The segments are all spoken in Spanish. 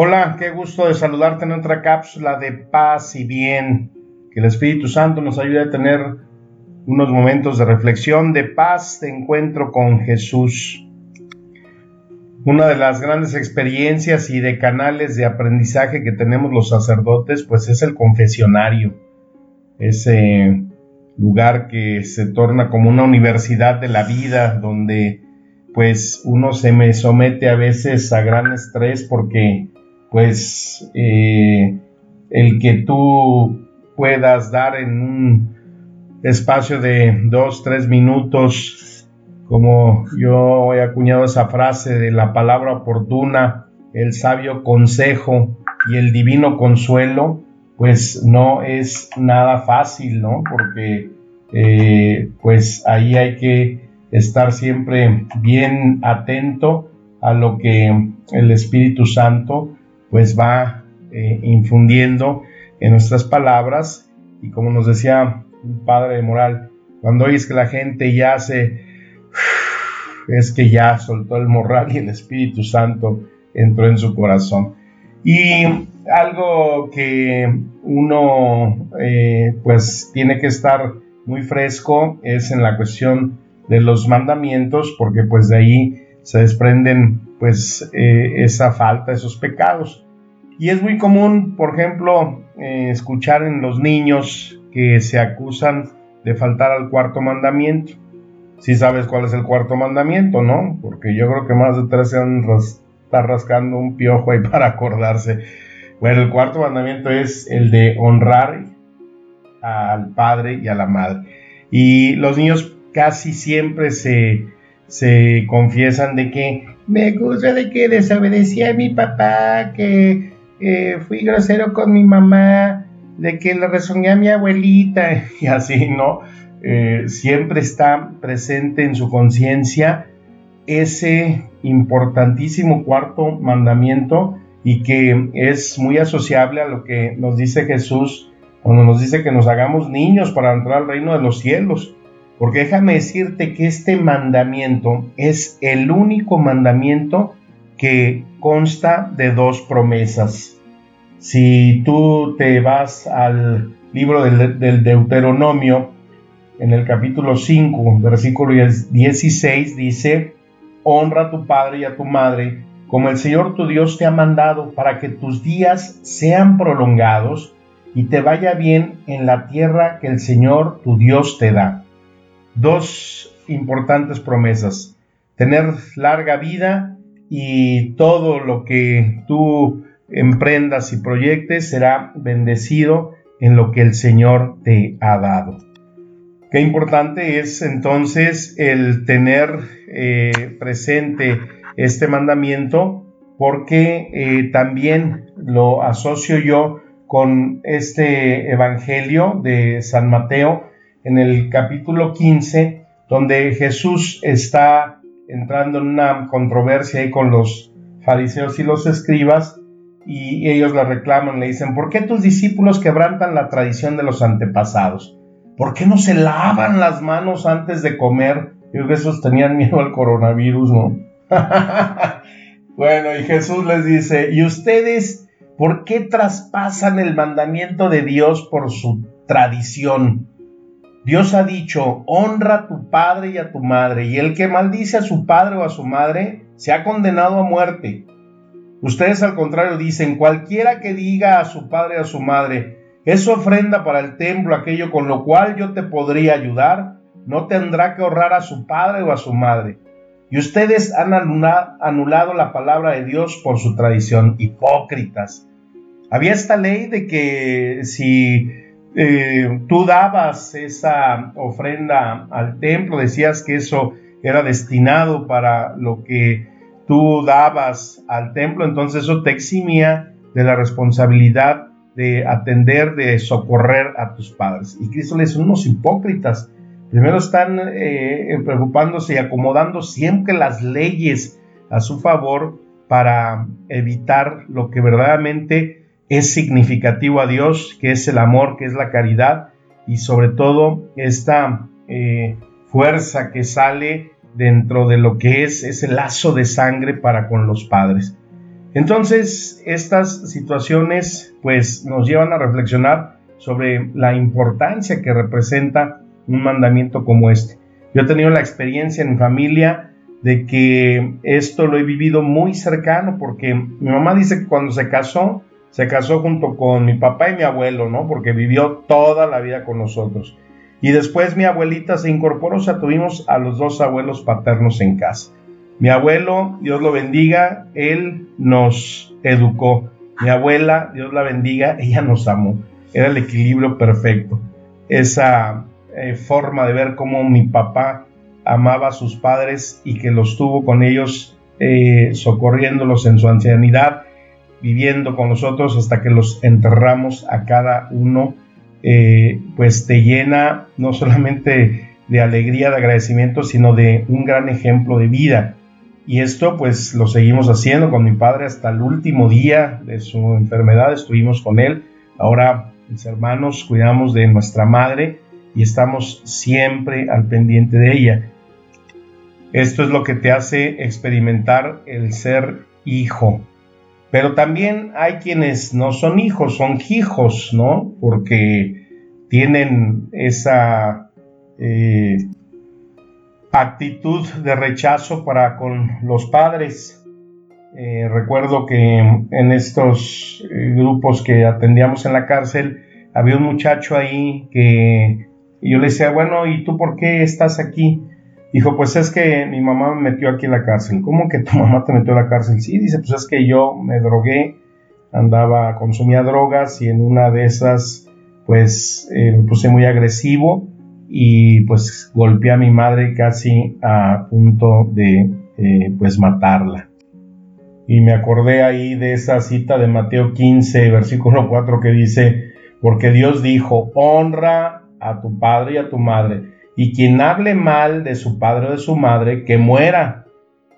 Hola, qué gusto de saludarte en otra cápsula de paz y bien. Que el Espíritu Santo nos ayude a tener unos momentos de reflexión, de paz, de encuentro con Jesús. Una de las grandes experiencias y de canales de aprendizaje que tenemos los sacerdotes, pues es el confesionario. Ese lugar que se torna como una universidad de la vida, donde pues uno se me somete a veces a gran estrés porque pues eh, el que tú puedas dar en un espacio de dos, tres minutos, como yo he acuñado esa frase de la palabra oportuna, el sabio consejo y el divino consuelo, pues no es nada fácil, ¿no? Porque eh, pues ahí hay que estar siempre bien atento a lo que el Espíritu Santo pues va eh, infundiendo en nuestras palabras y como nos decía un padre de moral, cuando oyes que la gente ya se es que ya soltó el morral y el Espíritu Santo entró en su corazón. Y algo que uno eh, pues tiene que estar muy fresco es en la cuestión de los mandamientos, porque pues de ahí se desprenden pues eh, esa falta, esos pecados. Y es muy común, por ejemplo, eh, escuchar en los niños que se acusan de faltar al cuarto mandamiento. Si sabes cuál es el cuarto mandamiento, ¿no? Porque yo creo que más de tres se han está rascando un piojo ahí para acordarse. Bueno, el cuarto mandamiento es el de honrar al padre y a la madre. Y los niños casi siempre se, se confiesan de que me gusta de que desobedecí a mi papá, que eh, fui grosero con mi mamá, de que le resoné a mi abuelita y así, ¿no? Eh, siempre está presente en su conciencia ese importantísimo cuarto mandamiento y que es muy asociable a lo que nos dice Jesús cuando nos dice que nos hagamos niños para entrar al reino de los cielos. Porque déjame decirte que este mandamiento es el único mandamiento que consta de dos promesas. Si tú te vas al libro del, Deuteronomio, en el capítulo 5, versículo 16, dice, honra a tu padre y a tu madre, como el Señor tu Dios te ha mandado, para que tus días sean prolongados y te vaya bien en la tierra que el Señor tu Dios te da dos importantes promesas. Tener larga vida y todo lo que tú emprendas y proyectes será bendecido en lo que el Señor te ha dado. Qué importante es entonces el tener eh, presente este mandamiento porque eh, también lo asocio yo con este Evangelio de San Mateo en el capítulo 15, donde Jesús está entrando en una controversia ahí con los fariseos y los escribas, y ellos le reclaman, le dicen, ¿por qué tus discípulos quebrantan la tradición de los antepasados? ¿Por qué no se lavan las manos antes de comer? Yo creo que esos tenían miedo al coronavirus, ¿no? bueno, y Jesús les dice, ¿y ustedes por qué traspasan el mandamiento de Dios por su tradición? Dios ha dicho, honra a tu padre y a tu madre, y el que maldice a su padre o a su madre se ha condenado a muerte. Ustedes al contrario dicen, cualquiera que diga a su padre o a su madre, es ofrenda para el templo aquello con lo cual yo te podría ayudar, no tendrá que honrar a su padre o a su madre. Y ustedes han anulado la palabra de Dios por su tradición, hipócritas. Había esta ley de que si eh, tú dabas esa ofrenda al templo, decías que eso era destinado para lo que tú dabas al templo, entonces eso te eximía de la responsabilidad de atender, de socorrer a tus padres. Y Cristo les dice, unos hipócritas, primero están eh, preocupándose y acomodando siempre las leyes a su favor para evitar lo que verdaderamente es significativo a Dios, que es el amor, que es la caridad y sobre todo esta eh, fuerza que sale dentro de lo que es ese lazo de sangre para con los padres. Entonces, estas situaciones pues nos llevan a reflexionar sobre la importancia que representa un mandamiento como este. Yo he tenido la experiencia en familia de que esto lo he vivido muy cercano porque mi mamá dice que cuando se casó, se casó junto con mi papá y mi abuelo, ¿no? Porque vivió toda la vida con nosotros. Y después mi abuelita se incorporó, o sea, tuvimos a los dos abuelos paternos en casa. Mi abuelo, Dios lo bendiga, él nos educó. Mi abuela, Dios la bendiga, ella nos amó. Era el equilibrio perfecto. Esa eh, forma de ver cómo mi papá amaba a sus padres y que los tuvo con ellos, eh, socorriéndolos en su ancianidad, viviendo con nosotros hasta que los enterramos a cada uno eh, pues te llena no solamente de alegría, de agradecimiento, sino de un gran ejemplo de vida. Y esto pues lo seguimos haciendo con mi padre hasta el último día de su enfermedad, estuvimos con él. Ahora mis hermanos cuidamos de nuestra madre y estamos siempre al pendiente de ella. Esto es lo que te hace experimentar el ser hijo, pero también hay quienes no son hijos, son hijos, ¿no? Porque tienen esa eh, actitud de rechazo para con los padres. Eh, recuerdo que en estos eh, grupos que atendíamos en la cárcel, había un muchacho ahí que yo le decía, bueno, ¿y tú por qué estás aquí? Dijo, pues es que mi mamá me metió aquí en la cárcel. ¿Cómo que tu mamá te metió en la cárcel? Sí, dice, pues es que yo me drogué, andaba, consumía drogas y en una de esas, pues eh, me puse muy agresivo y pues golpeé a mi madre casi a punto de, eh, pues, matarla. Y me acordé ahí de esa cita de Mateo 15, versículo 4 que dice, porque Dios dijo, honra a tu padre y a tu madre y quien hable mal de su padre o de su madre, que muera.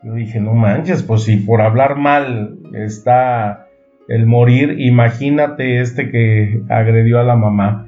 Yo dije, no manches, pues si por hablar mal está el morir, imagínate este que agredió a la mamá.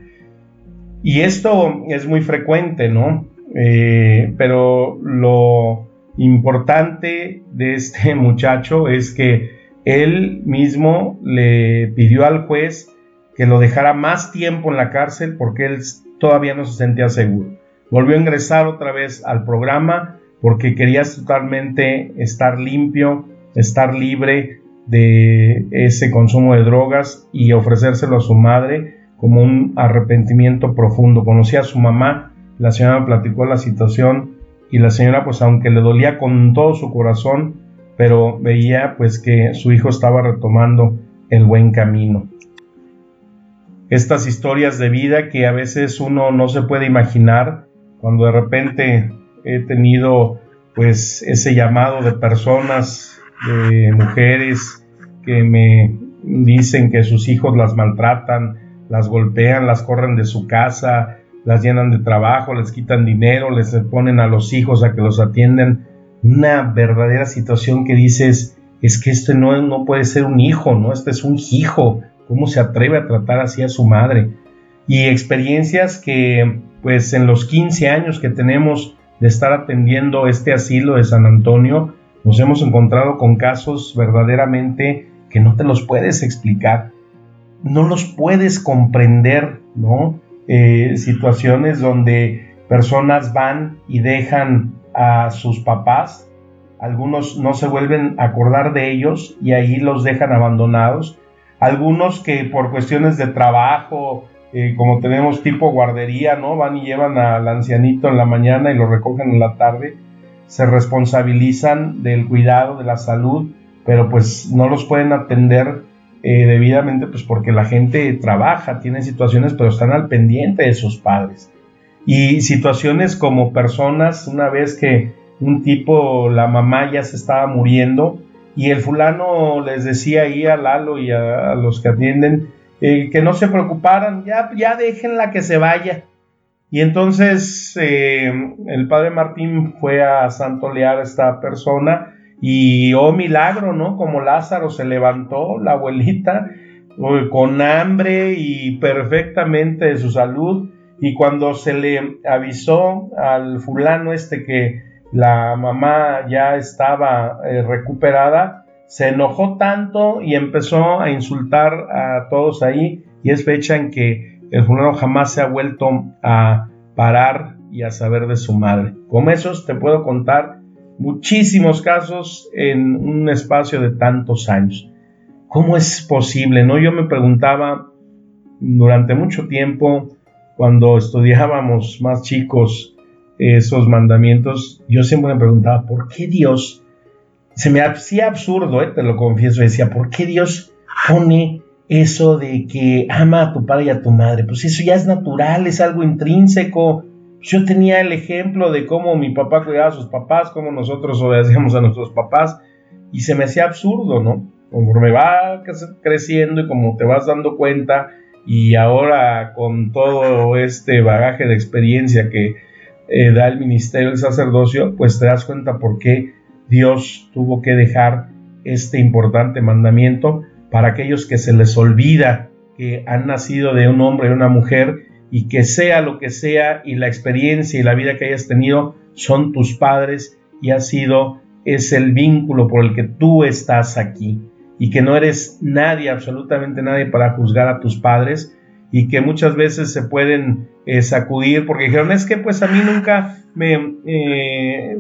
Y esto es muy frecuente, ¿no? Eh, pero lo importante de este muchacho es que él mismo le pidió al juez que lo dejara más tiempo en la cárcel porque él todavía no se sentía seguro volvió a ingresar otra vez al programa porque quería totalmente estar limpio, estar libre de ese consumo de drogas y ofrecérselo a su madre como un arrepentimiento profundo. Conocí a su mamá, la señora platicó la situación y la señora pues aunque le dolía con todo su corazón, pero veía pues que su hijo estaba retomando el buen camino. Estas historias de vida que a veces uno no se puede imaginar, cuando de repente he tenido pues ese llamado de personas, de mujeres que me dicen que sus hijos las maltratan, las golpean, las corren de su casa, las llenan de trabajo, les quitan dinero, les ponen a los hijos a que los atienden. Una verdadera situación que dices, es que este no, no puede ser un hijo, ¿no? Este es un hijo. ¿Cómo se atreve a tratar así a su madre? Y experiencias que pues en los 15 años que tenemos de estar atendiendo este asilo de San Antonio, nos hemos encontrado con casos verdaderamente que no te los puedes explicar, no los puedes comprender, ¿no? Eh, situaciones donde personas van y dejan a sus papás, algunos no se vuelven a acordar de ellos y ahí los dejan abandonados, algunos que por cuestiones de trabajo, eh, como tenemos tipo guardería, ¿no? Van y llevan al ancianito en la mañana y lo recogen en la tarde, se responsabilizan del cuidado, de la salud, pero pues no los pueden atender eh, debidamente, pues porque la gente trabaja, tiene situaciones, pero están al pendiente de sus padres. Y situaciones como personas, una vez que un tipo, la mamá ya se estaba muriendo y el fulano les decía ahí a Lalo y a, los que atienden eh, que no se preocuparan, ya, ya déjenla que se vaya. Y entonces eh, el padre Martín fue a santolear a esta persona y, oh milagro, ¿no? Como Lázaro se levantó, la abuelita, con hambre y perfectamente de su salud. Y cuando se le avisó al fulano este que la mamá ya estaba eh, recuperada, se enojó tanto y empezó a insultar a todos ahí. Y es fecha en que el fulano jamás se ha vuelto a parar y a saber de su madre. Con esos te puedo contar muchísimos casos en un espacio de tantos años. ¿Cómo es posible? No, yo me preguntaba durante mucho tiempo cuando estudiábamos más chicos esos mandamientos, yo siempre me preguntaba, ¿por qué Dios? Se me hacía absurdo, eh, te lo confieso, decía, ¿por qué Dios pone eso de que ama a tu padre y a tu madre? Pues eso ya es natural, es algo intrínseco, yo tenía el ejemplo de cómo mi papá cuidaba a sus papás, cómo nosotros obedecíamos a nuestros papás, y se me hacía absurdo, ¿no? Conforme va creciendo y como te vas dando cuenta, y ahora con todo este bagaje de experiencia que eh, da el ministerio del sacerdocio, pues te das cuenta por qué Dios tuvo que dejar este importante mandamiento para aquellos que se les olvida que han nacido de un hombre y una mujer y que sea lo que sea y la experiencia y la vida que hayas tenido son tus padres y ha sido es el vínculo por el que tú estás aquí. Y que no eres nadie, absolutamente nadie para juzgar a tus padres y que muchas veces se pueden eh, sacudir porque dijeron es que pues a mí nunca me eh,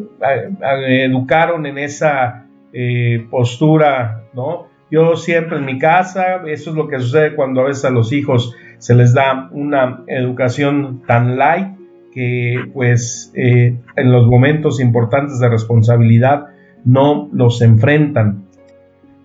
educaron en esa eh, postura, ¿no? Yo siempre en mi casa, eso es lo que sucede cuando a veces a los hijos se les da una educación tan light que pues en los momentos importantes de responsabilidad no los enfrentan,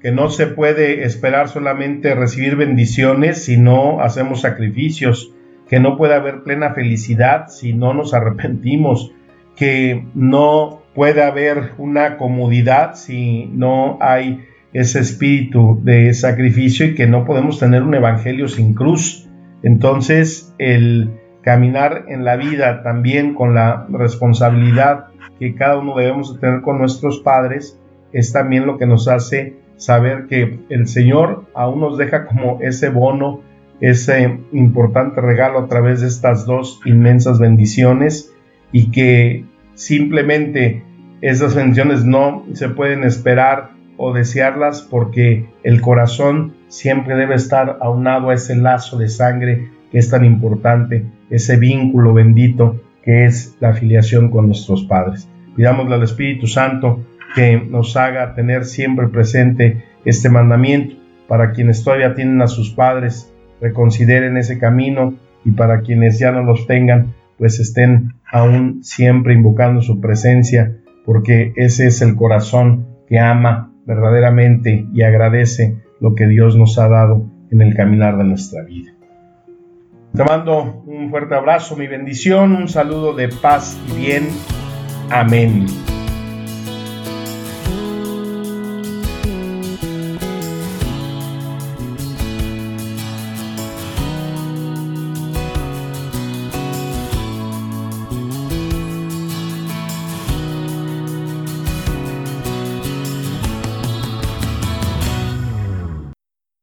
que no se puede esperar solamente recibir bendiciones si no hacemos sacrificios, que no puede haber plena felicidad si no nos arrepentimos, que no puede haber una comodidad si no hay ese espíritu de sacrificio y que no podemos tener un evangelio sin cruz. Entonces, el caminar en la vida también con la responsabilidad que cada uno debemos tener con nuestros padres es también lo que nos hace saber que el Señor aún nos deja como ese bono, ese importante regalo a través de estas dos inmensas bendiciones y que simplemente esas bendiciones no se pueden esperar o desearlas porque el corazón siempre debe estar aunado a ese lazo de sangre que es tan importante, ese vínculo bendito que es la afiliación con nuestros padres. Pidámosle al Espíritu Santo que nos haga tener siempre presente este mandamiento para quienes todavía tienen a sus padres, reconsideren ese camino y para quienes ya no los tengan, pues estén aún siempre invocando su presencia, porque ese es el corazón que ama verdaderamente y agradece lo que Dios nos ha dado en el caminar de nuestra vida. Te mando un fuerte abrazo, mi bendición, un saludo de paz y bien. Amén.